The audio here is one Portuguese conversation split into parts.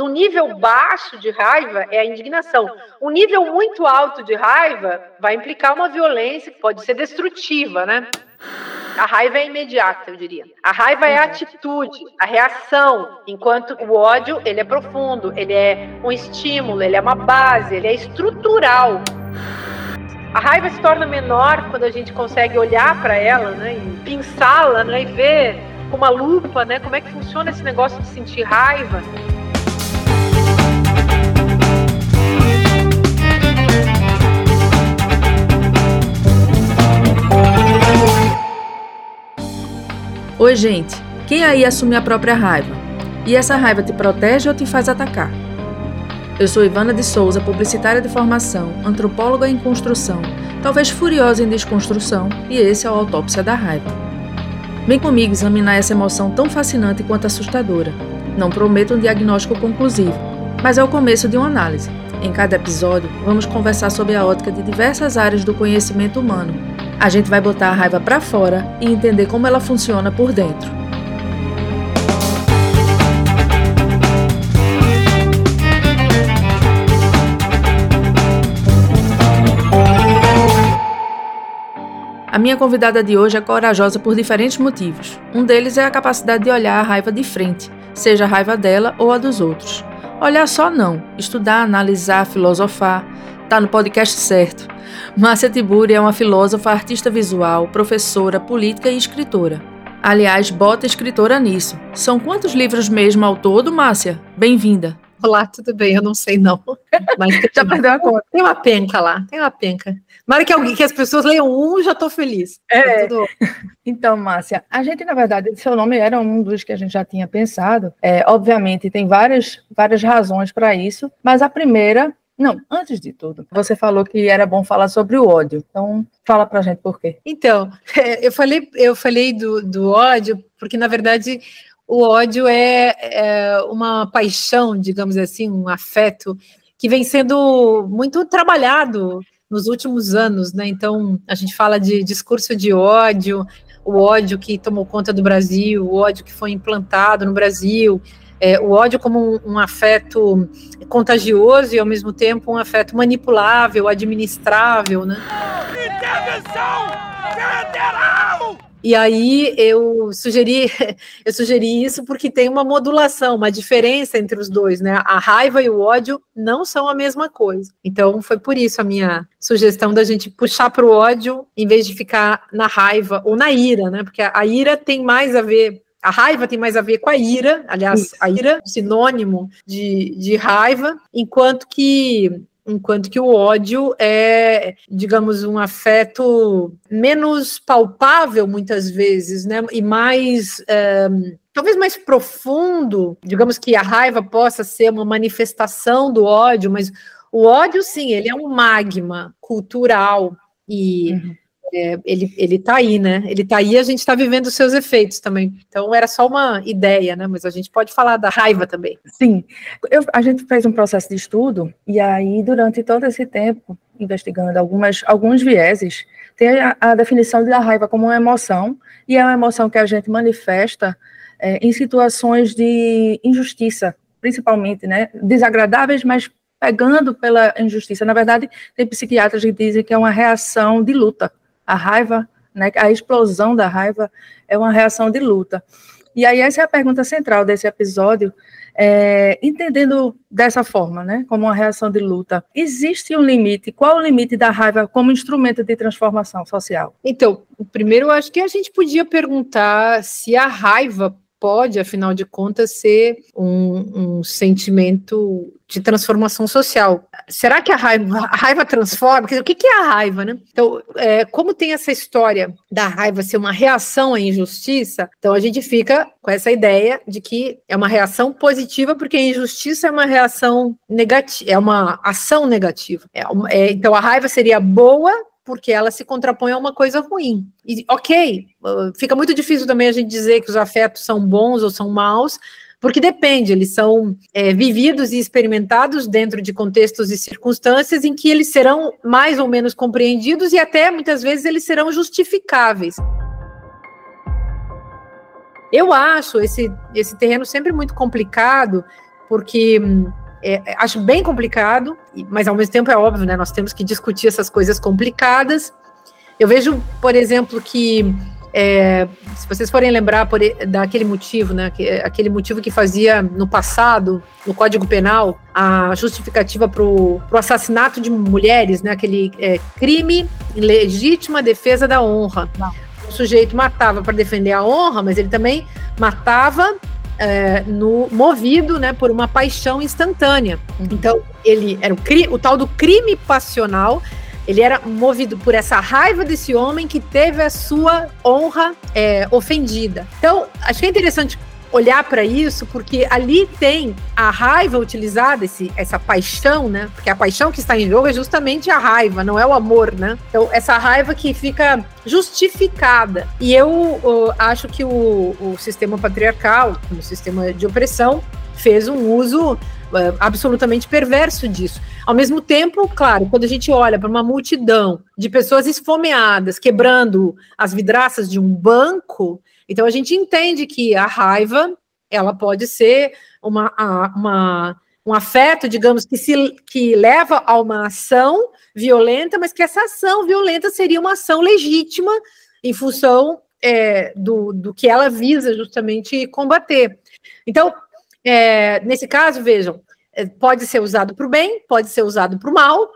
O nível baixo de raiva é a indignação. O nível muito alto de raiva vai implicar uma violência que pode ser destrutiva, né? A raiva é imediata, eu diria. A raiva é a atitude, a reação, enquanto o ódio, ele é profundo, ele é um estímulo, ele é uma base, ele é estrutural. A raiva se torna menor quando a gente consegue olhar para ela, né, e pensá-la, né, e ver com uma lupa, né, como é que funciona esse negócio de sentir raiva. Oi, gente. Quem aí assume a própria raiva? E essa raiva te protege ou te faz atacar? Eu sou Ivana de Souza, publicitária de formação, antropóloga em construção, talvez furiosa em desconstrução, e esse é o Autópsia da Raiva. Vem comigo examinar essa emoção tão fascinante quanto assustadora. Não prometo um diagnóstico conclusivo, mas é o começo de uma análise. Em cada episódio, vamos conversar sobre a ótica de diversas áreas do conhecimento humano. A gente vai botar a raiva para fora e entender como ela funciona por dentro. A minha convidada de hoje é corajosa por diferentes motivos. Um deles é a capacidade de olhar a raiva de frente, seja a raiva dela ou a dos outros. Olhar só não, estudar, analisar, filosofar. Tá no podcast certo. Márcia Tiburi é uma filósofa, artista visual, professora, política e escritora. Aliás, bota escritora nisso. São quantos livros mesmo ao todo, Márcia? Bem-vinda. Olá, tudo bem? Eu não sei não. Mas já perdeu a conta. Tem uma penca lá, tem uma penca. Mara que alguém que as pessoas leiam um, já estou feliz. É. Tá tudo... Então, Márcia, a gente na verdade, seu nome era um dos que a gente já tinha pensado. É, obviamente, tem várias várias razões para isso, mas a primeira não, antes de tudo, você falou que era bom falar sobre o ódio. Então, fala pra gente por quê. Então, eu falei, eu falei do, do ódio, porque na verdade o ódio é, é uma paixão, digamos assim, um afeto que vem sendo muito trabalhado nos últimos anos, né? Então, a gente fala de discurso de ódio, o ódio que tomou conta do Brasil, o ódio que foi implantado no Brasil, é, o ódio como um, um, afeto contagioso e, ao mesmo tempo, um afeto manipulável, administrável, né? Intervenção federal! E aí eu sugeri, eu sugeri isso porque tem uma modulação, uma diferença entre os dois, né? A raiva e o ódio não são a mesma coisa. Então foi por isso a minha sugestão da gente puxar para o ódio em vez de ficar na raiva ou na ira, né? Porque a ira tem mais a ver a raiva tem mais a ver com a ira, aliás, a ira, sinônimo de, de raiva, enquanto que enquanto que o ódio é, digamos, um afeto menos palpável muitas vezes, né? E mais é, talvez mais profundo, digamos que a raiva possa ser uma manifestação do ódio, mas o ódio, sim, ele é um magma cultural e uhum é, ele, ele tá aí, né? Ele tá aí, a gente está vivendo os seus efeitos também. Então era só uma ideia, né? Mas a gente pode falar da raiva também. Sim, eu, a gente fez um processo de estudo e aí durante todo esse tempo investigando algumas alguns vieses tem a, a definição da raiva como uma emoção e é uma emoção que a gente manifesta é, em situações de injustiça, principalmente, né? Desagradáveis, mas pegando pela injustiça. Na verdade, tem psiquiatras que dizem que é uma reação de luta a raiva, né, a explosão da raiva é uma reação de luta. E aí essa é a pergunta central desse episódio, é, entendendo dessa forma, né, como uma reação de luta. Existe um limite? Qual o limite da raiva como instrumento de transformação social? Então, primeiro eu acho que a gente podia perguntar se a raiva pode, afinal de contas, ser um, um, sentimento de transformação social. Será que a raiva, a raiva transforma? o que, é a raiva, né? Então, é, como tem essa história da raiva ser uma reação à injustiça, então a gente fica com essa ideia de que é uma reação positiva, porque a injustiça é uma reação negativa, é uma ação negativa. É, é, então, a raiva seria boa porque ela se contrapõe a uma coisa ruim. E, ok, fica muito difícil também a gente dizer que os afetos são bons ou são maus, porque depende, eles são é, vividos e experimentados dentro de contextos e circunstâncias em que eles serão mais ou menos compreendidos e até muitas vezes eles serão justificáveis. Eu acho esse, esse terreno sempre muito complicado, porque é, acho bem complicado, mas ao mesmo tempo é óbvio, né? Nós temos que discutir essas coisas complicadas. Eu vejo, por exemplo, que é, se vocês forem lembrar por, daquele motivo, né, que, aquele motivo que fazia no passado, no Código Penal, a justificativa para o assassinato de mulheres, né, aquele é, crime legítima defesa da honra. Não. O sujeito matava para defender a honra, mas ele também matava é, no, movido né, por uma paixão instantânea. Então, ele era o, o tal do crime passional ele era movido por essa raiva desse homem que teve a sua honra é, ofendida. Então, acho que é interessante olhar para isso, porque ali tem a raiva utilizada, esse, essa paixão, né? Porque a paixão que está em jogo é justamente a raiva, não é o amor, né? Então, essa raiva que fica justificada. E eu acho que o, o sistema patriarcal, como sistema de opressão, fez um uso uh, absolutamente perverso disso. Ao mesmo tempo, claro, quando a gente olha para uma multidão de pessoas esfomeadas quebrando as vidraças de um banco, então a gente entende que a raiva ela pode ser uma, uma, um afeto, digamos, que, se, que leva a uma ação violenta, mas que essa ação violenta seria uma ação legítima em função é, do, do que ela visa justamente combater. Então, é, nesse caso, vejam, é, pode ser usado para o bem, pode ser usado para o mal.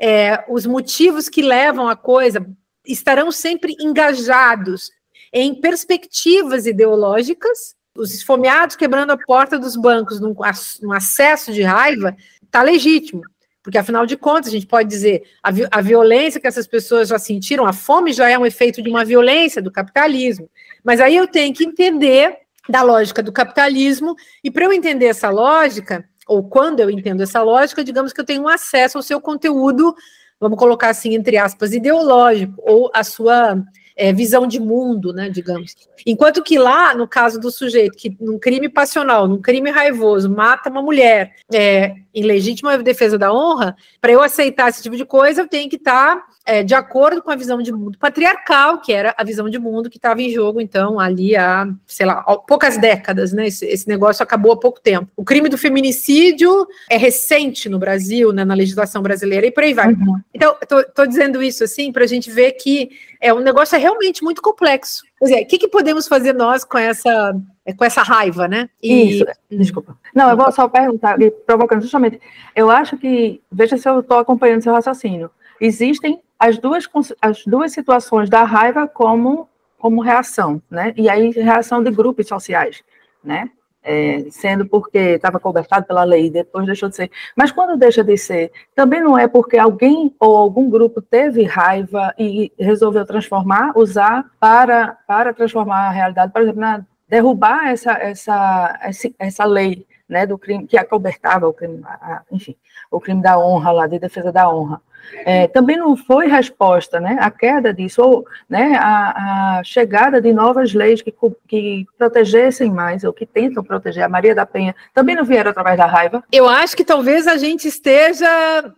É, os motivos que levam a coisa estarão sempre engajados em perspectivas ideológicas. Os esfomeados quebrando a porta dos bancos num, num acesso de raiva está legítimo, porque afinal de contas a gente pode dizer a, vi a violência que essas pessoas já sentiram, a fome já é um efeito de uma violência do capitalismo. Mas aí eu tenho que entender da lógica do capitalismo, e para eu entender essa lógica, ou quando eu entendo essa lógica, digamos que eu tenho um acesso ao seu conteúdo, vamos colocar assim, entre aspas, ideológico, ou a sua é, visão de mundo, né, digamos. Enquanto que lá, no caso do sujeito que num crime passional, num crime raivoso, mata uma mulher é, em legítima defesa da honra, para eu aceitar esse tipo de coisa, eu tenho que estar tá é, de acordo com a visão de mundo patriarcal, que era a visão de mundo que estava em jogo, então, ali há, sei lá, há poucas décadas, né? Esse, esse, negócio acabou há pouco tempo. O crime do feminicídio é recente no Brasil, né, na legislação brasileira, e por aí vai. Uhum. Então, estou dizendo isso assim para a gente ver que é um negócio é realmente muito complexo. Quer dizer, o que, que podemos fazer nós com essa com essa raiva, né? E... Isso, desculpa. Não, eu vou só perguntar, provocando justamente, eu acho que, veja se eu estou acompanhando seu raciocínio, existem as duas, as duas situações da raiva como, como reação, né? E aí, reação de grupos sociais, né? É, sendo porque estava cobertado pela lei e depois deixou de ser. Mas quando deixa de ser, também não é porque alguém ou algum grupo teve raiva e resolveu transformar, usar para, para transformar a realidade, por exemplo, na, derrubar essa, essa, essa, essa lei né, do crime que acobertava o crime, enfim, o crime da honra lá, de defesa da honra. É, também não foi resposta, né, a queda disso, ou né, a, a chegada de novas leis que, que protegessem mais, ou que tentam proteger a Maria da Penha, também não vieram através da raiva? Eu acho que talvez a gente esteja,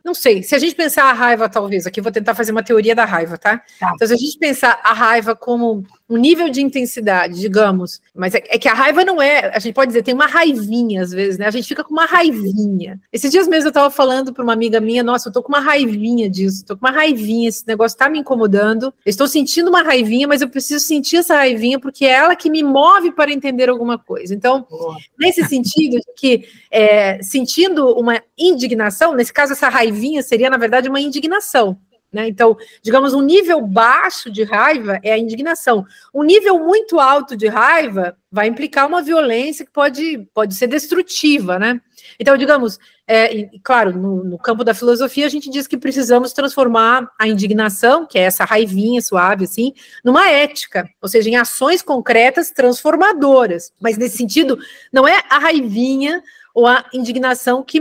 não sei, se a gente pensar a raiva, talvez, aqui vou tentar fazer uma teoria da raiva, tá? tá. Então, se a gente pensar a raiva como um nível de intensidade, digamos, mas é, é, que a raiva não é, a gente pode dizer, tem uma raivinha às vezes, né? A gente fica com uma raivinha. Esses dias mesmo eu estava falando para uma amiga minha, nossa, eu tô com uma raivinha disso, tô com uma raivinha, esse negócio tá me incomodando. Eu estou sentindo uma raivinha, mas eu preciso sentir essa raivinha porque é ela que me move para entender alguma coisa. Então, nesse sentido de que é, sentindo uma indignação, nesse caso essa raivinha seria na verdade uma indignação. Né? Então, digamos, um nível baixo de raiva é a indignação. Um nível muito alto de raiva vai implicar uma violência que pode, pode ser destrutiva, né? Então, digamos, é, e, claro, no, no, campo da filosofia, a gente diz que precisamos transformar a indignação, que é essa raivinha suave, assim, numa ética, ou seja, em ações concretas transformadoras. Mas, nesse sentido, não é a raivinha ou a indignação que,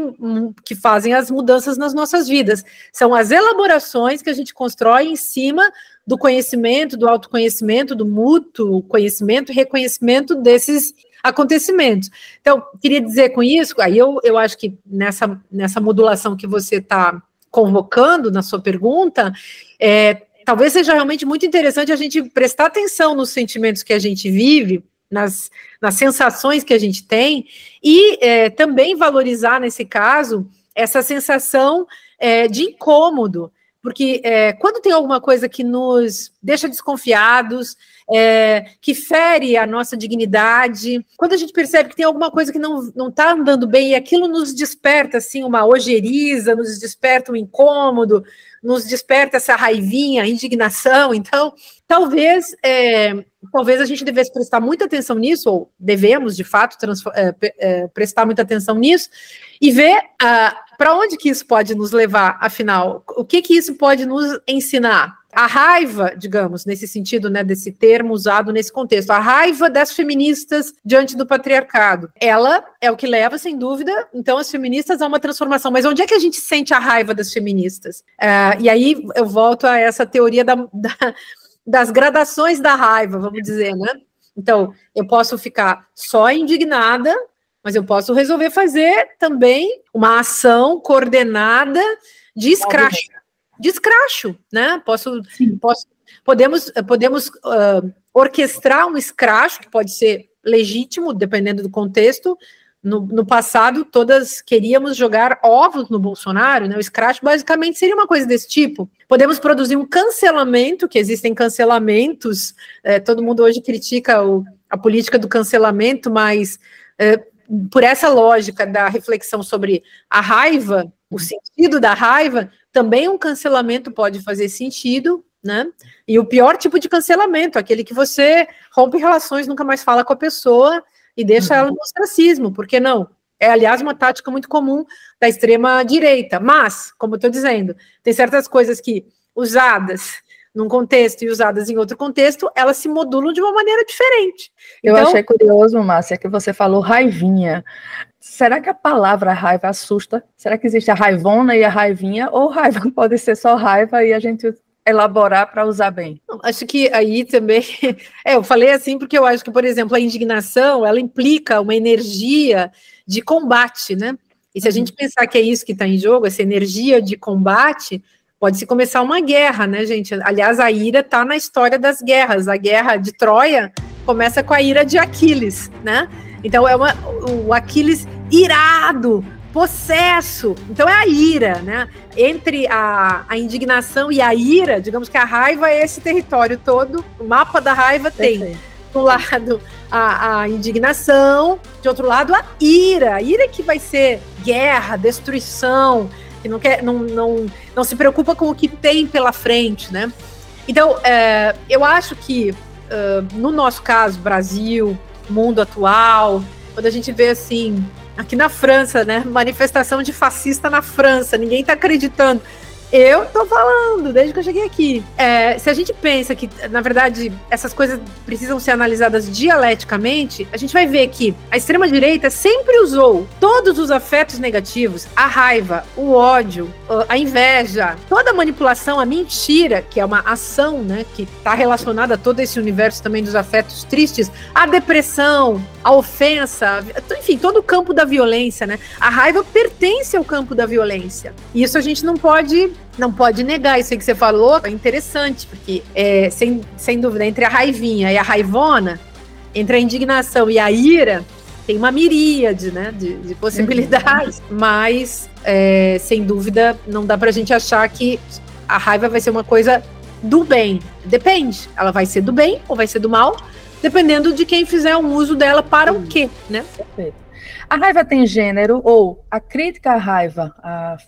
que fazem as mudanças nas nossas vidas. São as elaborações que a gente constrói em cima do conhecimento, do autoconhecimento, do mútuo conhecimento e reconhecimento desses acontecimentos. Então, queria dizer com isso, aí eu, eu acho que nessa, nessa modulação que você está convocando na sua pergunta, é, talvez seja realmente muito interessante a gente prestar atenção nos sentimentos que a gente vive nas, nas sensações que a gente tem, e é, também valorizar, nesse caso, essa sensação é, de incômodo, porque é, quando tem alguma coisa que nos deixa desconfiados, é, que fere a nossa dignidade, quando a gente percebe que tem alguma coisa que não está andando bem e aquilo nos desperta assim uma ojeriza, nos desperta um incômodo, nos desperta essa raivinha, indignação. Então, talvez é, talvez a gente devesse prestar muita atenção nisso, ou devemos, de fato, é, é, prestar muita atenção nisso, e ver uh, para onde que isso pode nos levar, afinal, o que que isso pode nos ensinar. A raiva, digamos, nesse sentido, né, desse termo usado nesse contexto, a raiva das feministas diante do patriarcado, ela é o que leva, sem dúvida, então, as feministas a uma transformação. Mas onde é que a gente sente a raiva das feministas? Uh, e aí eu volto a essa teoria da, da das gradações da raiva, vamos dizer, né? Então, eu posso ficar só indignada, mas eu posso resolver fazer também uma ação coordenada de escracho. De escracho, né? Posso, posso podemos, podemos uh, orquestrar um escracho, que pode ser legítimo, dependendo do contexto, no, no, passado, todas queríamos jogar ovos no Bolsonaro, né? O Scratch basicamente seria uma coisa desse tipo. Podemos produzir um cancelamento, que existem cancelamentos, é, todo mundo hoje critica o, a política do cancelamento, mas é, por essa lógica da reflexão sobre a raiva, o sentido da raiva, também um cancelamento pode fazer sentido, né? E o pior tipo de cancelamento, aquele que você rompe relações, nunca mais fala com a pessoa e deixa ela no ostracismo, porque não? É, aliás, uma tática muito comum da extrema-direita. Mas, como eu estou dizendo, tem certas coisas que, usadas num contexto e usadas em outro contexto, elas se modulam de uma maneira diferente. Eu então, achei curioso, Márcia, que você falou raivinha. Será que a palavra raiva assusta? Será que existe a raivona e a raivinha? Ou raiva pode ser só raiva e a gente elaborar para usar bem? Acho que aí também, é, eu falei assim porque eu acho que, por exemplo, a indignação, ela implica uma energia de combate, né? E se a gente uhum. pensar que é isso que está em jogo, essa energia de combate, pode se começar uma guerra, né, gente? Aliás, a ira está na história das guerras. A guerra de Troia começa com a ira de Aquiles, né? Então é uma, o Aquiles irado, possesso. Então é a ira, né? Entre a, a indignação e a ira, digamos que a raiva é esse território todo. O mapa da raiva tem, de um lado, a, a, indignação, de outro lado, a ira. A ira que vai ser guerra, destruição, que não, quer, não, não, não se preocupa com o que tem pela frente, né? Então, é, eu acho que, uh, no nosso caso, Brasil, mundo atual, quando a gente vê assim aqui na França, né? Manifestação de fascista na França, ninguém tá acreditando. Eu tô falando, desde que eu cheguei aqui. É, se a gente pensa que, na verdade, essas coisas precisam ser analisadas dialeticamente, a gente vai ver que a extrema-direita sempre usou todos os afetos negativos, a raiva, o ódio, a inveja, toda a manipulação, a mentira, que é uma ação, né, que está relacionada a todo esse universo também dos afetos tristes, a depressão, a ofensa, enfim, todo o campo da violência, né? A raiva pertence ao campo da violência. E isso a gente não pode não pode negar isso aí que você falou, é interessante, porque é, sem, sem dúvida, entre a raivinha e a raivona, entre a indignação e a ira, tem uma miríade né, de, de possibilidades, uhum. mas é, sem dúvida não dá pra gente achar que a raiva vai ser uma coisa do bem. Depende, ela vai ser do bem ou vai ser do mal, dependendo de quem fizer um uso dela para o quê, né? Perfeito. A raiva tem gênero ou a crítica à raiva,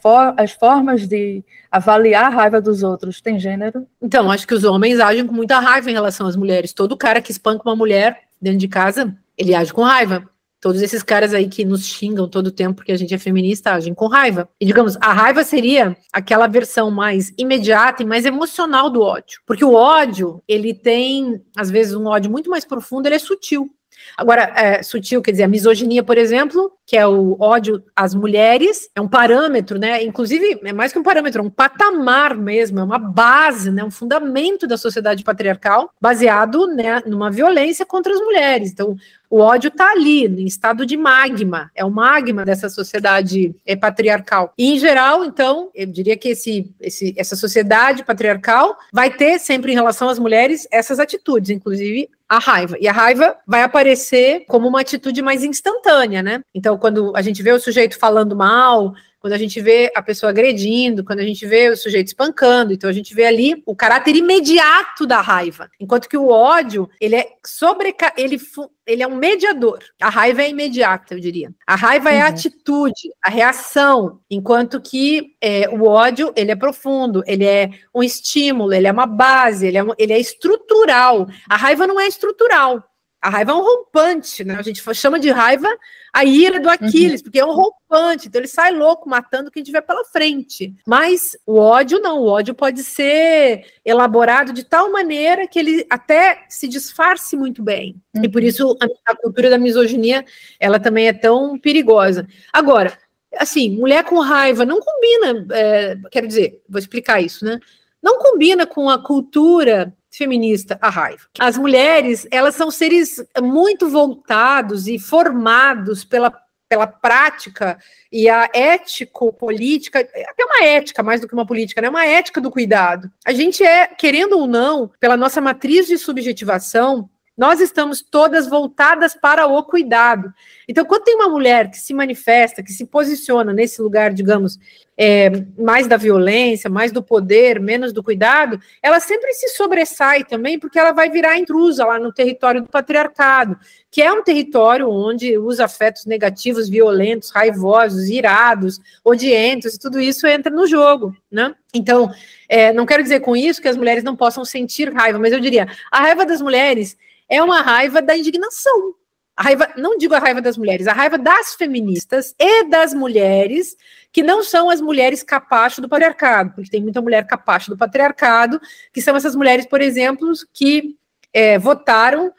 for, as formas de avaliar a raiva dos outros tem gênero? Então, acho que os homens agem com muita raiva em relação às mulheres. Todo cara que espanca uma mulher dentro de casa, ele age com raiva. Todos esses caras aí que nos xingam todo tempo porque a gente é feminista agem com raiva. E digamos, a raiva seria aquela versão mais imediata e mais emocional do ódio. Porque o ódio, ele tem, às vezes, um ódio muito mais profundo, ele é sutil. Agora, é, sutil, quer dizer, a misoginia, por exemplo, que é o ódio às mulheres, é um parâmetro, né? Inclusive, é mais que um parâmetro, é um patamar mesmo, é uma base, né? um fundamento da sociedade patriarcal, baseado né, numa violência contra as mulheres. Então, o ódio está ali, em estado de magma, é o magma dessa sociedade é, patriarcal. E, em geral, então, eu diria que esse, esse, essa sociedade patriarcal vai ter sempre em relação às mulheres essas atitudes, inclusive a raiva. E a raiva vai aparecer como uma atitude mais instantânea, né? Então, quando a gente vê o sujeito falando mal, quando a gente vê a pessoa agredindo, quando a gente vê o sujeito espancando, então a gente vê ali o caráter imediato da raiva. Enquanto que o ódio, ele é sobre ele, ele é um mediador. A raiva é imediata, eu diria. A raiva uhum. é a uhum. atitude, a reação, enquanto que é, o ódio, ele é profundo, ele é um estímulo, ele é uma base, ele é, um, ele é estrutural. A raiva não é estrutural. A raiva é um rompante, né? A gente chama de raiva a ira do Aquiles, uhum. porque é um rompante, então ele sai louco matando quem tiver pela frente. Mas o ódio não, o ódio pode ser elaborado de tal maneira que ele até se disfarce muito bem. Uhum. E por uhum. isso a, a cultura da misoginia, ela também é tão perigosa. Agora, assim, mulher com raiva não combina, é, quero dizer, vou explicar isso, né? Não combina com a cultura feminista a raiva. As mulheres, elas são seres muito voltados e formados pela, pela prática e a ético-política, até uma ética mais do que uma política, né? Uma ética do cuidado. A gente é, querendo ou não, pela nossa matriz de subjetivação, nós estamos todas voltadas para o cuidado. Então, quando tem uma mulher que se manifesta, que se posiciona nesse lugar, digamos, é, mais da violência, mais do poder, menos do cuidado, ela sempre se sobressai também, porque ela vai virar intrusa lá no território do patriarcado, que é um território onde os afetos negativos, violentos, raivosos, irados, odientos, tudo isso entra no jogo, né? Então, é, não quero dizer com isso que as mulheres não possam sentir raiva, mas eu diria, a raiva das mulheres é uma raiva da indignação. A raiva, não digo a raiva das mulheres, a raiva das feministas e das mulheres que não são as mulheres capacho do patriarcado, porque tem muita mulher capacho do patriarcado, que são essas mulheres, por exemplo, que é, votaram,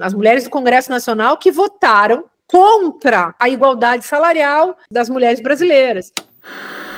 as mulheres do Congresso Nacional que votaram contra a igualdade salarial das mulheres brasileiras.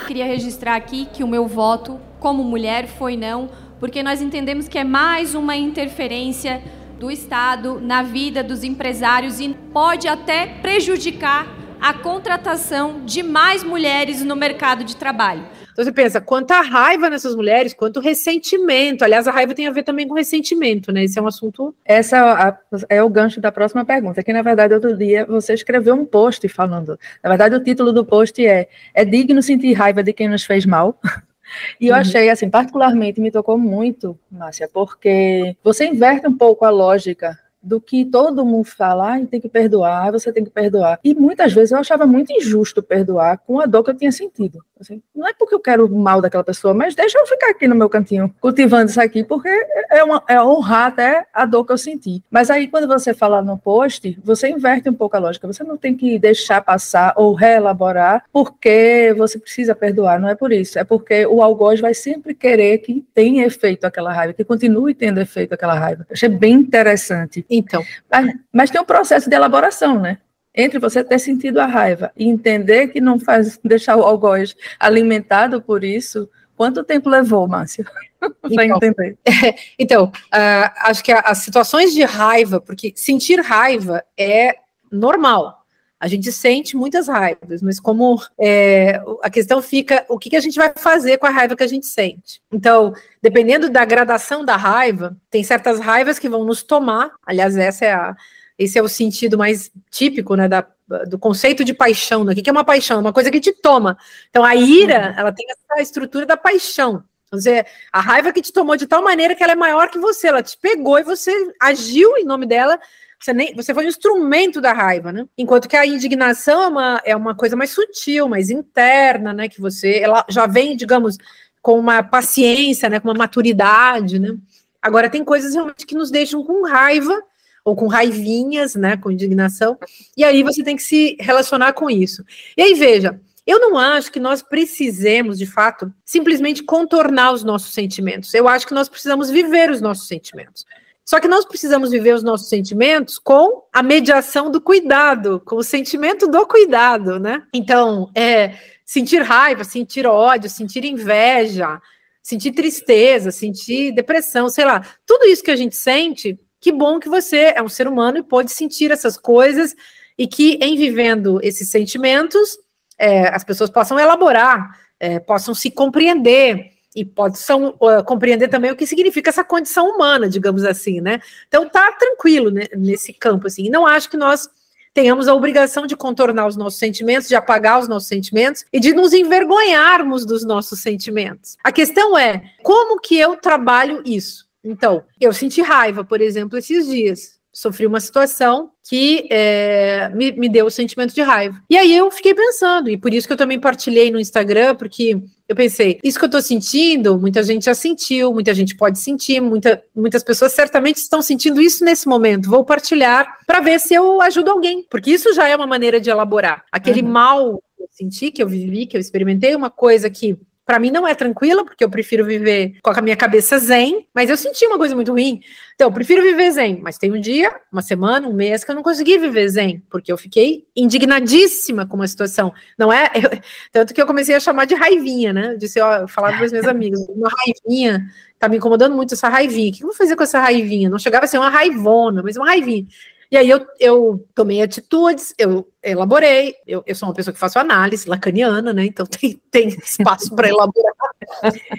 Queria registrar aqui que o meu voto como mulher foi não, porque nós entendemos que é mais uma interferência do Estado na vida dos empresários e pode até prejudicar a contratação de mais mulheres no mercado de trabalho. Então você pensa, quanta raiva nessas mulheres, quanto ressentimento. Aliás, a raiva tem a ver também com ressentimento, né? Esse é um assunto. Essa é o gancho da próxima pergunta. Que na verdade, outro dia você escreveu um post falando. Na verdade, o título do post é É digno sentir raiva de quem nos fez mal. E eu uhum. achei, assim, particularmente me tocou muito, Márcia, porque você inverte um pouco a lógica do que todo mundo fala, ah, tem que perdoar, você tem que perdoar. E muitas vezes eu achava muito injusto perdoar com a dor que eu tinha sentido. Assim, não é porque eu quero mal daquela pessoa, mas deixa eu ficar aqui no meu cantinho, cultivando isso aqui, porque é, uma, é honrar até a dor que eu senti. Mas aí, quando você fala no post, você inverte um pouco a lógica. Você não tem que deixar passar ou reelaborar porque você precisa perdoar. Não é por isso. É porque o algoz vai sempre querer que tenha efeito aquela raiva, que continue tendo efeito aquela raiva. Eu achei bem interessante. Então. Mas, mas tem um processo de elaboração, né? entre você ter sentido a raiva e entender que não faz deixar o algoz alimentado por isso, quanto tempo levou, Márcia? Para então, entender. É, então, uh, acho que as situações de raiva, porque sentir raiva é normal. A gente sente muitas raivas, mas como é, a questão fica, o que, que a gente vai fazer com a raiva que a gente sente? Então, dependendo da gradação da raiva, tem certas raivas que vão nos tomar. Aliás, essa é a, esse é o sentido mais típico, né, da, do conceito de paixão. Né? O que é uma paixão? Uma coisa que te toma. Então, a ira, uhum. ela tem essa estrutura da paixão. Dizer, a raiva que te tomou de tal maneira que ela é maior que você, ela te pegou e você agiu em nome dela, você, nem, você foi um instrumento da raiva, né? Enquanto que a indignação é uma, é uma coisa mais sutil, mais interna, né? Que você, ela já vem, digamos, com uma paciência, né? Com uma maturidade, né? Agora, tem coisas realmente que nos deixam com raiva ou com raivinhas, né, com indignação, e aí você tem que se relacionar com isso. E aí, veja, eu não acho que nós precisemos, de fato, simplesmente contornar os nossos sentimentos. Eu acho que nós precisamos viver os nossos sentimentos. Só que nós precisamos viver os nossos sentimentos com a mediação do cuidado, com o sentimento do cuidado, né? Então, é sentir raiva, sentir ódio, sentir inveja, sentir tristeza, sentir depressão, sei lá, tudo isso que a gente sente que bom que você é um ser humano e pode sentir essas coisas e que, em vivendo esses sentimentos, é, as pessoas possam elaborar, é, possam se compreender, e possam uh, compreender também o que significa essa condição humana, digamos assim, né? Então tá tranquilo né, nesse campo assim. Não acho que nós tenhamos a obrigação de contornar os nossos sentimentos, de apagar os nossos sentimentos e de nos envergonharmos dos nossos sentimentos. A questão é como que eu trabalho isso. Então, eu senti raiva, por exemplo, esses dias sofri uma situação que é, me, me deu o sentimento de raiva. E aí eu fiquei pensando, e por isso que eu também partilhei no Instagram, porque eu pensei, isso que eu tô sentindo, muita gente já sentiu, muita gente pode sentir, muita, muitas pessoas certamente estão sentindo isso nesse momento. Vou partilhar para ver se eu ajudo alguém, porque isso já é uma maneira de elaborar. Aquele uhum. mal que eu senti, que eu vivi, que eu experimentei, uma coisa que para mim não é tranquila, porque eu prefiro viver com a minha cabeça zen, mas eu senti uma coisa muito ruim. Então, eu prefiro viver zen, mas tem um dia, uma semana, um mês que eu não consegui viver zen, porque eu fiquei indignadíssima com uma situação. Não é? Eu, tanto que eu comecei a chamar de raivinha, né? Eu disse, ó, eu falava para os meus amigos, uma raivinha, tá me incomodando muito essa raivinha. O que eu vou fazer com essa raivinha? Não chegava a ser uma raivona, mas uma raivinha. E aí eu, eu tomei atitudes, eu elaborei, eu, eu sou uma pessoa que faço análise lacaniana, né? Então tem, tem espaço para elaborar.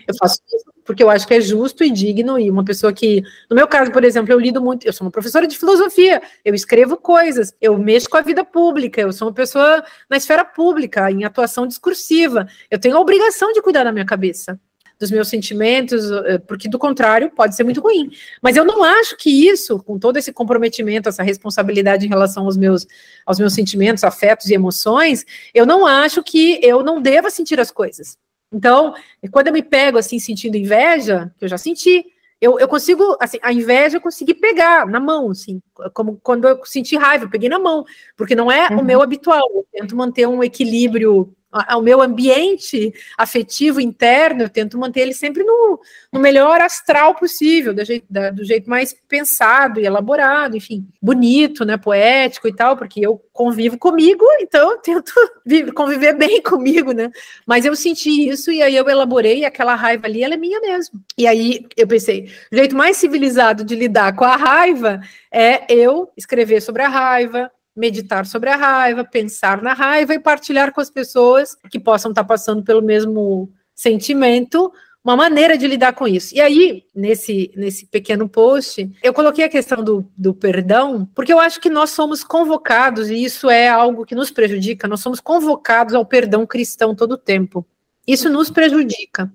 Eu faço isso porque eu acho que é justo e digno, e uma pessoa que, no meu caso, por exemplo, eu lido muito, eu sou uma professora de filosofia, eu escrevo coisas, eu mexo com a vida pública, eu sou uma pessoa na esfera pública, em atuação discursiva, eu tenho a obrigação de cuidar da minha cabeça dos meus sentimentos, eh, porque do contrário pode ser muito ruim. Mas eu não acho que isso, com todo esse comprometimento, essa responsabilidade em relação aos meus, aos meus sentimentos, afetos e emoções, eu não acho que eu não deva sentir as coisas. Então, quando eu me pego assim sentindo inveja, que eu já senti, eu, eu consigo, assim, a inveja eu consegui pegar na mão, assim, como quando eu senti raiva, eu peguei na mão, porque não é uhum. o meu habitual, eu tento manter um equilíbrio o meu ambiente afetivo interno, eu tento manter ele sempre no, no melhor astral possível, do jeito, da, do jeito mais pensado e elaborado, enfim, bonito, né, poético e tal, porque eu convivo comigo, então eu tento conviver bem comigo, né? Mas eu senti isso e aí eu elaborei aquela raiva ali, ela é minha mesmo. E aí eu pensei, o jeito mais civilizado de lidar com a raiva é eu escrever sobre a raiva, meditar sobre a raiva, pensar na raiva e partilhar com as pessoas que possam estar passando pelo mesmo sentimento, uma maneira de lidar com isso. E aí, nesse, nesse pequeno post, eu coloquei a questão do, do perdão, porque eu acho que nós somos convocados, e isso é algo que nos prejudica, nós somos convocados ao perdão cristão todo o tempo. Isso nos prejudica.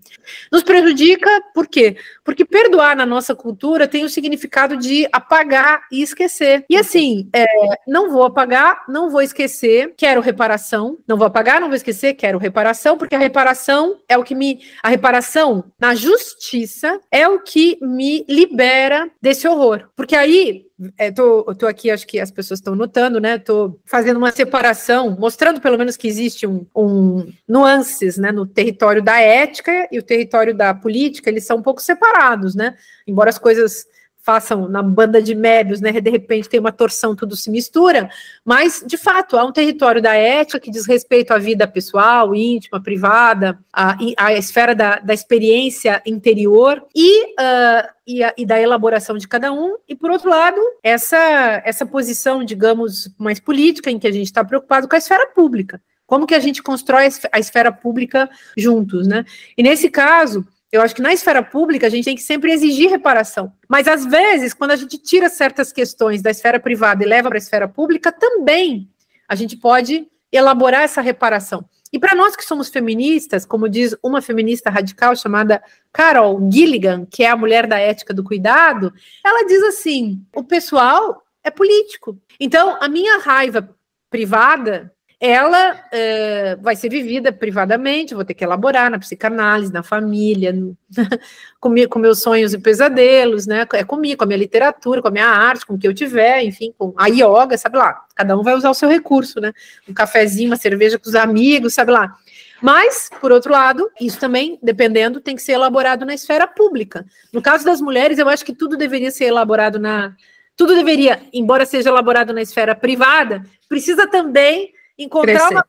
Nos prejudica por quê? Porque perdoar na nossa cultura tem o significado de apagar e esquecer. E assim, é, não vou apagar, não vou esquecer, quero reparação. Não vou apagar, não vou esquecer, quero reparação, porque a reparação é o que me. A reparação na justiça é o que me libera desse horror. Porque aí é, tô, tô aqui, acho que as pessoas estão notando, né? Tô fazendo uma separação, mostrando pelo menos que existe um, um, nuances, né? No território da ética e o território da política, eles são um pouco separados, né? Embora as coisas façam na banda de médios, né? De repente tem uma torção, tudo se mistura, mas de fato há um território da ética que diz respeito à vida pessoal, íntima, privada, à, à esfera da, da experiência interior e, uh, e, a, e, da elaboração de cada um, e por outro lado, essa, essa posição, digamos, mais política, em que a gente está preocupado com a esfera pública. Como que a gente constrói a esfera pública juntos, né? E nesse caso, eu acho que na esfera pública a gente tem que sempre exigir reparação. Mas às vezes, quando a gente tira certas questões da esfera privada e leva para a esfera pública, também a gente pode elaborar essa reparação. E para nós que somos feministas, como diz uma feminista radical chamada Carol Gilligan, que é a mulher da ética do cuidado, ela diz assim: o pessoal é político. Então, a minha raiva privada ela é, vai ser vivida privadamente, vou ter que elaborar na psicanálise, na família, no, com, com, meus sonhos e pesadelos, né? É comigo, com a minha literatura, com a minha arte, com o que eu tiver, enfim, com a yoga, sabe lá. Cada um vai usar o seu recurso, né? Um cafezinho, uma cerveja com os amigos, sabe lá. Mas, por outro lado, isso também, dependendo, tem que ser elaborado na esfera pública. No caso das mulheres, eu acho que tudo deveria ser elaborado na. Tudo deveria, embora seja elaborado na esfera privada, precisa também encontrar Crescer. uma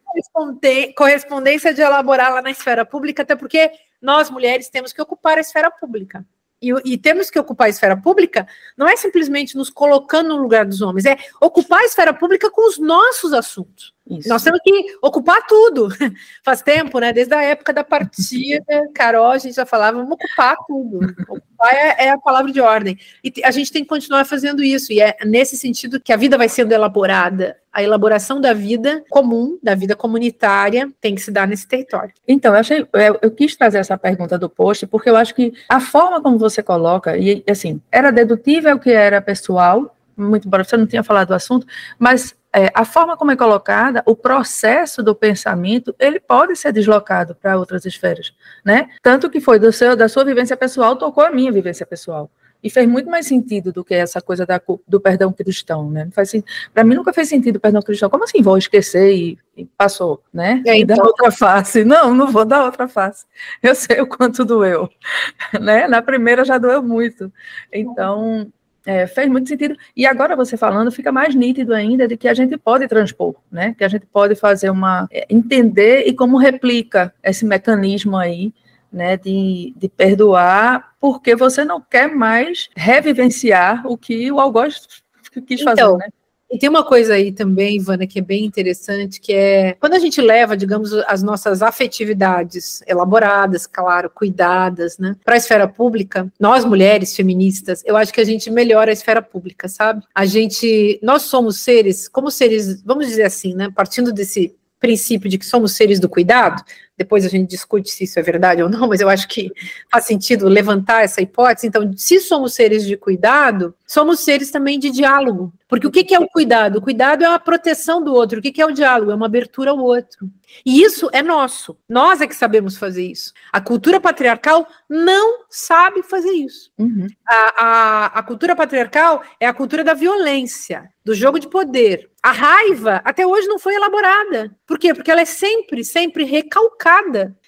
correspondência de elaborá-la na esfera pública, até porque nós, mulheres, temos que ocupar a esfera pública. E, e, temos que ocupar a esfera pública não é simplesmente nos colocando no lugar dos homens, é ocupar a esfera pública com os nossos assuntos. Isso. Nós temos que ocupar tudo. Faz tempo, né? Desde a época da partida, Carol, a gente já falava, vamos ocupar tudo. Ocupar é, é, a palavra de ordem. E a gente tem que continuar fazendo isso. E é nesse sentido que a vida vai sendo elaborada. A elaboração da vida comum, da vida comunitária, tem que se dar nesse território. Então, eu, achei, eu, eu quis trazer essa pergunta do post, porque eu acho que a forma como você coloca, e assim, era dedutível que era pessoal, muito embora você não tenha falado do assunto, mas é, a forma como é colocada, o processo do pensamento, ele pode ser deslocado para outras esferas, né? Tanto que foi do seu, da sua vivência pessoal, tocou a minha vivência pessoal. E fez muito mais sentido do que essa coisa da, do perdão cristão, né? Para mim nunca fez sentido o perdão cristão. Como assim vou esquecer e, e passou, né? É, então... E dar outra face. Não, não vou dar outra face. Eu sei o quanto doeu, né? Na primeira já doeu muito. Então, é, fez muito sentido. E agora você falando, fica mais nítido ainda de que a gente pode transpor, né? Que a gente pode fazer uma. É, entender e como replica esse mecanismo aí, né? De, de perdoar, porque você não quer mais revivenciar o que o algoz quis fazer, então, né? E tem uma coisa aí também, Ivana, que é bem interessante, que é quando a gente leva, digamos, as nossas afetividades elaboradas, claro, cuidadas, né, para a esfera pública, nós mulheres feministas, eu acho que a gente melhora a esfera pública, sabe? A gente, nós somos seres, como seres, vamos dizer assim, né, partindo desse princípio de que somos seres do cuidado, depois a gente discute se isso é verdade ou não, mas eu acho que faz sentido levantar essa hipótese. Então, se somos seres de cuidado, somos seres também de diálogo. Porque o que é o cuidado? O cuidado é a proteção do outro. O que é o diálogo? É uma abertura ao outro. E isso é nosso. Nós é que sabemos fazer isso. A cultura patriarcal não sabe fazer isso. Uhum. A, a, a cultura patriarcal é a cultura da violência, do jogo de poder. A raiva até hoje não foi elaborada. Por quê? Porque ela é sempre, sempre recalcada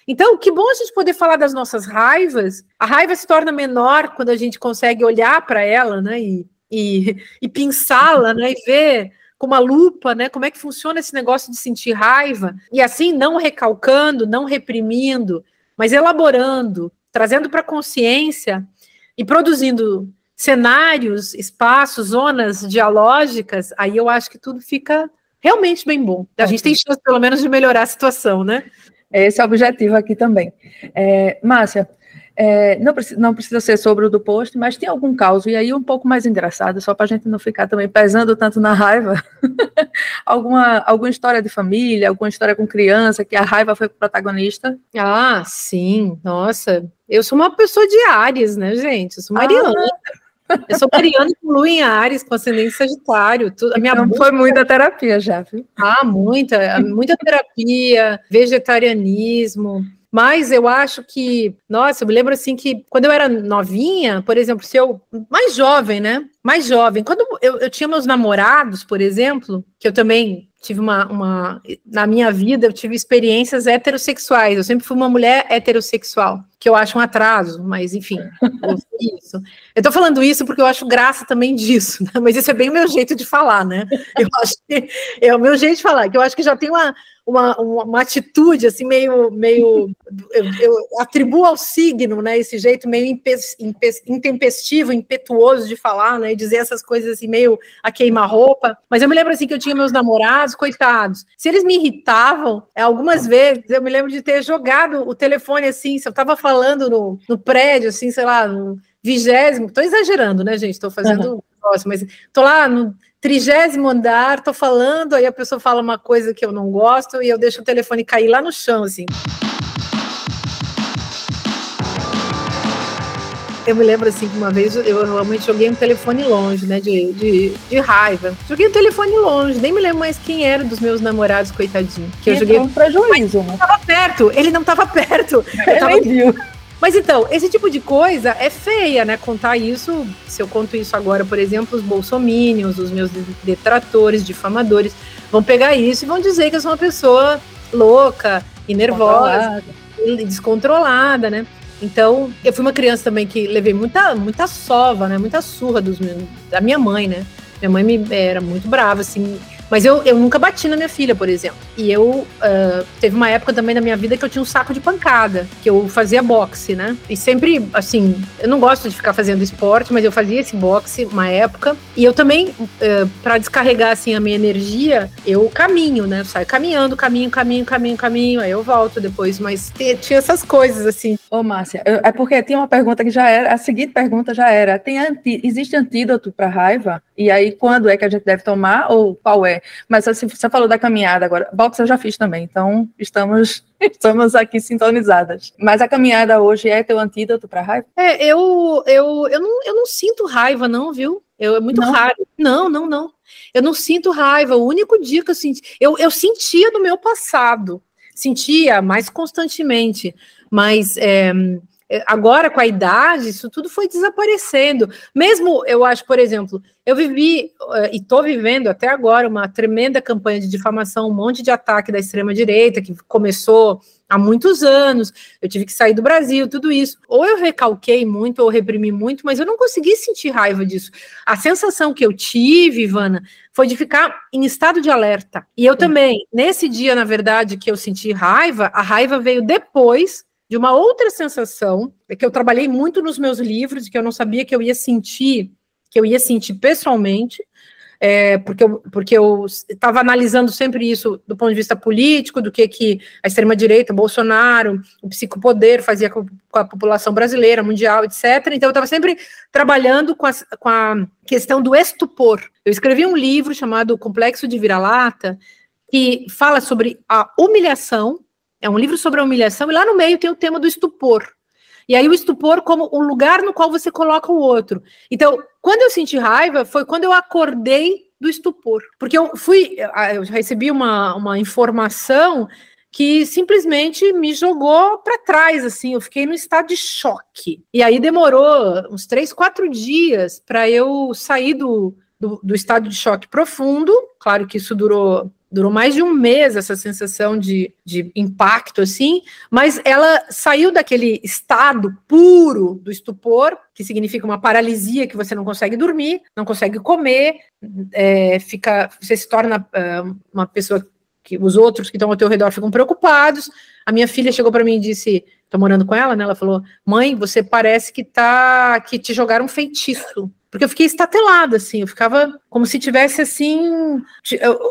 então, que bom a gente poder falar das nossas raivas. A raiva se torna menor quando a gente consegue olhar para ela, né, e, e, e pensá-la, né, e ver com uma lupa, né, como é que funciona esse negócio de sentir raiva, e assim não recalcando, não reprimindo, mas elaborando, trazendo para a consciência e produzindo cenários, espaços, zonas dialógicas, aí eu acho que tudo fica realmente bem bom. A gente tem chance, pelo menos, de melhorar a situação, né? Esse é o objetivo aqui também. É, Márcia, é, não, precisa, não, precisa, ser sobre o do post, mas tem algum caso, e aí um pouco mais engraçado, só para a gente não ficar também pesando tanto na raiva. alguma, alguma história de família, alguma história com criança, que a raiva foi protagonista? Ah, sim, nossa. Eu sou uma pessoa de Ares, né, gente? Eu sou Mariana. Ah. Eu sou mariana com lua em Ares, com ascendente Sagitário. Tudo, a minha então, foi muita terapia já, viu? Ah, muita, muita terapia, vegetarianismo. Mas eu acho que, nossa, eu me lembro assim que quando eu era novinha, por exemplo, se eu. Mais jovem, né? Mais jovem. Quando eu, eu tinha meus namorados, por exemplo, que eu também tive uma, uma. Na minha vida, eu tive experiências heterossexuais. Eu sempre fui uma mulher heterossexual que eu acho um atraso, mas enfim, isso. Eu tô falando isso porque eu acho graça também disso, né? mas isso é bem o meu jeito de falar, né? Eu acho que é o meu jeito de falar, que eu acho que já tem uma, uma, uma atitude assim meio meio eu, eu, atribuo ao signo né esse jeito meio intempestivo impetuoso de falar né e dizer essas coisas assim meio a queimar roupa mas eu me lembro assim que eu tinha meus namorados coitados se eles me irritavam é, algumas vezes eu me lembro de ter jogado o telefone assim se eu estava falando no, no prédio assim sei lá no vigésimo estou exagerando né gente estou fazendo uhum. mas estou lá no trigésimo andar, tô falando, aí a pessoa fala uma coisa que eu não gosto e eu deixo o telefone cair lá no chão, assim. Eu me lembro assim que uma vez eu realmente joguei um telefone longe, né? De, de, de raiva. Joguei o um telefone longe, nem me lembro mais quem era dos meus namorados, coitadinho. Que eu joguei. Um prejuízo, né? Ele não tava perto, ele não tava perto. Eu tava... viu. Mas então, esse tipo de coisa é feia, né? Contar isso, se eu conto isso agora, por exemplo, os bolsomínios, os meus detratores, difamadores, vão pegar isso e vão dizer que eu sou uma pessoa louca e nervosa e descontrolada, né? Então, eu fui uma criança também que levei muita, muita sova, né? Muita surra dos meus, da minha mãe, né? Minha mãe me, era muito brava, assim. Mas eu, eu nunca bati na minha filha, por exemplo. E eu uh, teve uma época também na minha vida que eu tinha um saco de pancada, que eu fazia boxe, né? E sempre, assim, eu não gosto de ficar fazendo esporte, mas eu fazia esse boxe uma época. E eu também, uh, para descarregar assim a minha energia, eu caminho, né? Eu saio caminhando, caminho, caminho, caminho, caminho, aí eu volto depois. Mas tinha essas coisas assim. Ô, Márcia, é porque tinha uma pergunta que já era, a seguinte pergunta já era: tem anti, existe antídoto para raiva? E aí, quando é que a gente deve tomar ou qual é? Mas assim, você falou da caminhada agora. Boxe eu já fiz também, então estamos estamos aqui sintonizadas. Mas a caminhada hoje é teu antídoto para raiva? É, eu, eu, eu, não, eu não sinto raiva, não, viu? Eu, é muito não. raro. Não, não, não. Eu não sinto raiva. O único dia que eu senti. Eu, eu sentia no meu passado. Sentia mais constantemente. Mas. É, agora com a idade, isso tudo foi desaparecendo. Mesmo, eu acho, por exemplo, eu vivi uh, e estou vivendo até agora uma tremenda campanha de difamação, um monte de ataque da extrema-direita, que começou há muitos anos. Eu tive que sair do Brasil, tudo isso. Ou eu recalquei muito, ou reprimi muito, mas eu não consegui sentir raiva disso. A sensação que eu tive, Ivana, foi de ficar em estado de alerta. E eu também, nesse dia, na verdade, que eu senti raiva, a raiva veio depois de uma outra sensação, é que eu trabalhei muito nos meus livros, que eu não sabia que eu ia sentir, que eu ia sentir pessoalmente, é, porque eu porque eu estava analisando sempre isso do ponto de vista político, do que, que a extrema-direita, Bolsonaro, o psicopoder fazia com, com, a população brasileira, mundial, etc. Então, eu estava sempre trabalhando com a, com a questão do estupor. Eu escrevi um livro chamado Complexo de Vira-Lata, que fala sobre a humilhação é um livro sobre a humilhação, e lá no meio tem o tema do estupor. E aí o estupor como um lugar no qual você coloca o outro. Então, quando eu senti raiva, foi quando eu acordei do estupor. Porque eu fui, eu recebi uma, uma informação que simplesmente me jogou para trás, assim, eu fiquei no estado de choque. E aí demorou uns três, quatro dias para eu sair do, do, do estado de choque profundo. Claro que isso durou durou mais de um mês essa sensação de, de impacto, assim, mas ela saiu daquele estado puro do estupor, que significa uma paralisia que você não consegue dormir, não consegue comer, é, fica, você se torna é, uma pessoa que os outros que estão ao teu redor ficam preocupados. A minha filha chegou para mim e disse, tô morando com ela, né? Ela falou: "Mãe, você parece que tá que te jogaram um feitiço". Porque eu fiquei estatelada, assim, eu ficava como se tivesse assim.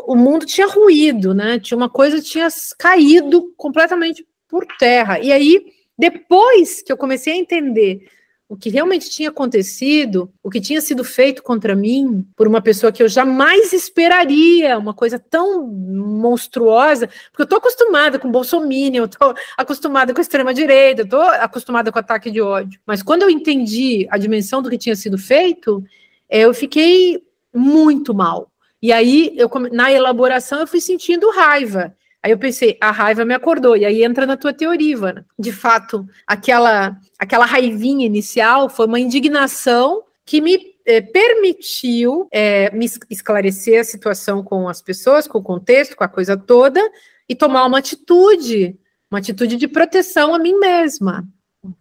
O mundo tinha ruído, né? Tinha uma coisa tinha caído completamente por terra. E aí, depois que eu comecei a entender o que realmente tinha acontecido, o que tinha sido feito contra mim por uma pessoa que eu jamais esperaria, uma coisa tão monstruosa, porque eu tô acostumada com Bolsonaro, eu tô acostumada com a extrema direita, eu tô acostumada com ataque de ódio. Mas quando eu entendi a dimensão do que tinha sido feito, eu fiquei muito mal. E aí, eu, na elaboração, eu fui sentindo raiva. Aí eu pensei, a raiva me acordou. E aí entra na tua teoria, Ivana. De fato, aquela, aquela raivinha inicial foi uma indignação que me é, permitiu é, me esclarecer a situação com as pessoas, com o contexto, com a coisa toda, e tomar uma atitude, uma atitude de proteção a mim mesma.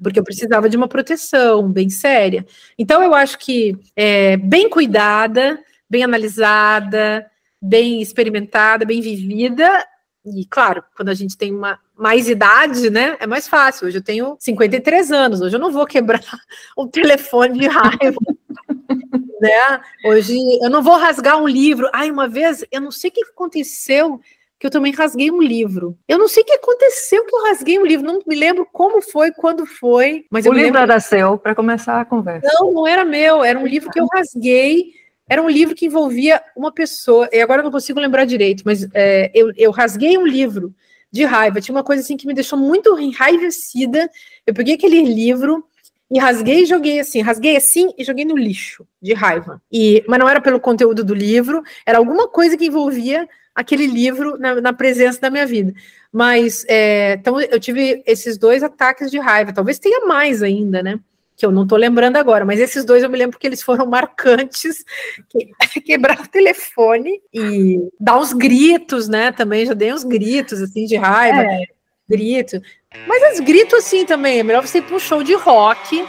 Porque eu precisava de uma proteção bem séria. Então, eu acho que é, bem cuidada, bem analisada, bem experimentada, bem vivida, e claro, quando a gente tem uma mais idade, né, é mais fácil. Hoje eu tenho 53 anos, hoje eu não vou quebrar um telefone de raiva. né? Hoje eu não vou rasgar um livro. Ai, uma vez, eu não sei o que aconteceu, que eu também rasguei um livro. Eu não sei o que aconteceu que eu rasguei um livro, não me lembro como foi, quando foi, mas o livro lembro... era seu para começar a conversa. Não, não era meu, era um livro que eu rasguei era um livro que envolvia uma pessoa, e agora eu não consigo lembrar direito, mas é, eu, eu rasguei um livro de raiva. Tinha uma coisa assim que me deixou muito enraivecida. Eu peguei aquele livro e rasguei e joguei assim, rasguei assim e joguei no lixo de raiva. E, mas não era pelo conteúdo do livro, era alguma coisa que envolvia aquele livro na, na presença da minha vida. Mas é, então eu tive esses dois ataques de raiva, talvez tenha mais ainda, né? Que eu não estou lembrando agora, mas esses dois eu me lembro que eles foram marcantes, que, quebrar o telefone e dar uns gritos, né? Também já dei uns gritos assim de raiva, é. grito. Mas os gritos assim também, é melhor você ir para um show de rock.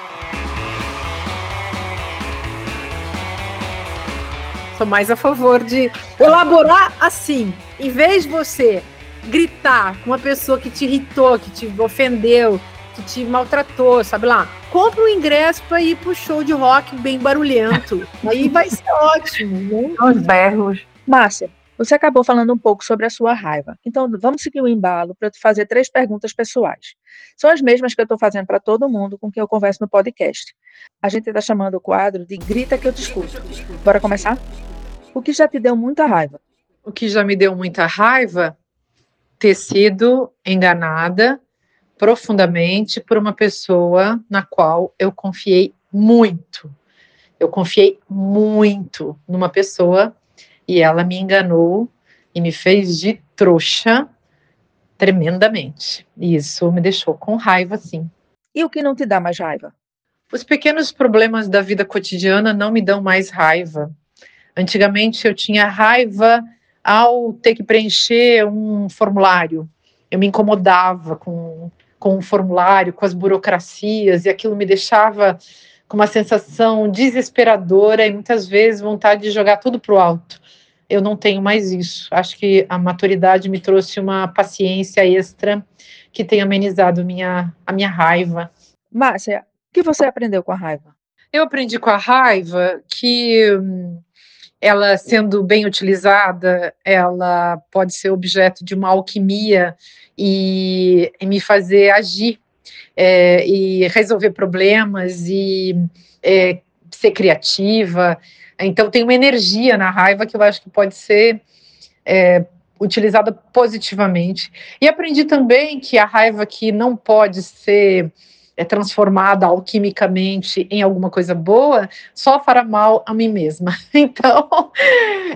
Sou mais a favor de elaborar assim, em vez de você gritar com uma pessoa que te irritou, que te ofendeu, que te maltratou, sabe lá? Compra um ingresso para ir pro show de rock bem barulhento. Aí vai ser ótimo, né? Os berros. Márcia, você acabou falando um pouco sobre a sua raiva. Então, vamos seguir o embalo para eu te fazer três perguntas pessoais. São as mesmas que eu estou fazendo para todo mundo com quem eu converso no podcast. A gente está chamando o quadro de Grita que eu te escuto. Bora começar? O que já te deu muita raiva? O que já me deu muita raiva? Ter sido enganada profundamente por uma pessoa na qual eu confiei muito. Eu confiei muito numa pessoa e ela me enganou e me fez de trouxa tremendamente. E isso me deixou com raiva, sim. E o que não te dá mais raiva? Os pequenos problemas da vida cotidiana não me dão mais raiva. Antigamente eu tinha raiva ao ter que preencher um formulário. Eu me incomodava com com o formulário, com as burocracias, e aquilo me deixava com uma sensação desesperadora e muitas vezes vontade de jogar tudo para o alto. Eu não tenho mais isso. Acho que a maturidade me trouxe uma paciência extra que tem amenizado minha, a minha raiva. Márcia, o que você aprendeu com a raiva? Eu aprendi com a raiva que hum, ela sendo bem utilizada, ela pode ser objeto de uma alquimia e, e me fazer agir é, e resolver problemas e é, ser criativa. Então tem uma energia na raiva que eu acho que pode ser é, utilizada positivamente. E aprendi também que a raiva que não pode ser é transformada alquimicamente em alguma coisa boa, só fará mal a mim mesma. Então,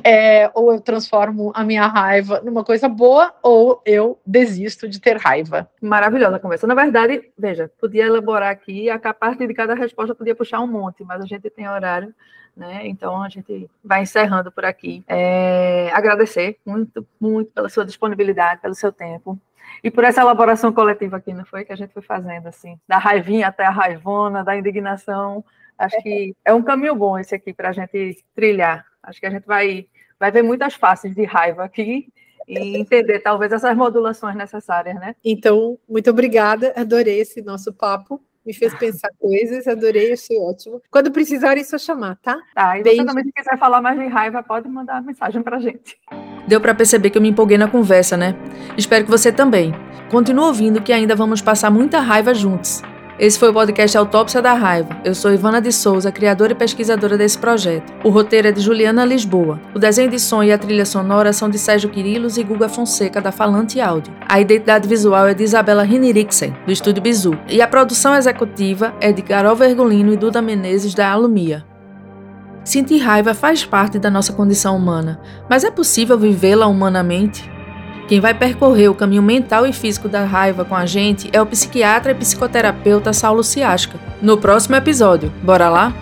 é, ou eu transformo a minha raiva numa coisa boa, ou eu desisto de ter raiva. Maravilhosa a conversa. Na verdade, veja, podia elaborar aqui, a parte de cada resposta podia puxar um monte, mas a gente tem horário. Né? Então a gente vai encerrando por aqui. É, agradecer muito, muito pela sua disponibilidade, pelo seu tempo e por essa elaboração coletiva aqui, não foi? Que a gente foi fazendo, assim, da raivinha até a raivona, da indignação. Acho que é um caminho bom esse aqui para a gente trilhar. Acho que a gente vai, vai ver muitas faces de raiva aqui e entender talvez essas modulações necessárias, né? Então, muito obrigada, adorei esse nosso papo me fez pensar coisas, adorei, achei ótimo. Quando precisarem, é só chamar, tá? Tá, e Bem... você também, se quiser falar mais de raiva, pode mandar mensagem pra gente. Deu para perceber que eu me empolguei na conversa, né? Espero que você também. Continue ouvindo que ainda vamos passar muita raiva juntos. Esse foi o podcast Autópsia da Raiva. Eu sou Ivana de Souza, criadora e pesquisadora desse projeto. O roteiro é de Juliana Lisboa. O desenho de som e a trilha sonora são de Sérgio Quirilos e Guga Fonseca, da Falante Áudio. A identidade visual é de Isabela Rinirixen, do Estúdio Bizu. E a produção executiva é de Carol Vergolino e Duda Menezes, da Alumia. Sentir raiva faz parte da nossa condição humana, mas é possível vivê-la humanamente? Quem vai percorrer o caminho mental e físico da raiva com a gente é o psiquiatra e psicoterapeuta Saulo Ciasca. No próximo episódio, bora lá?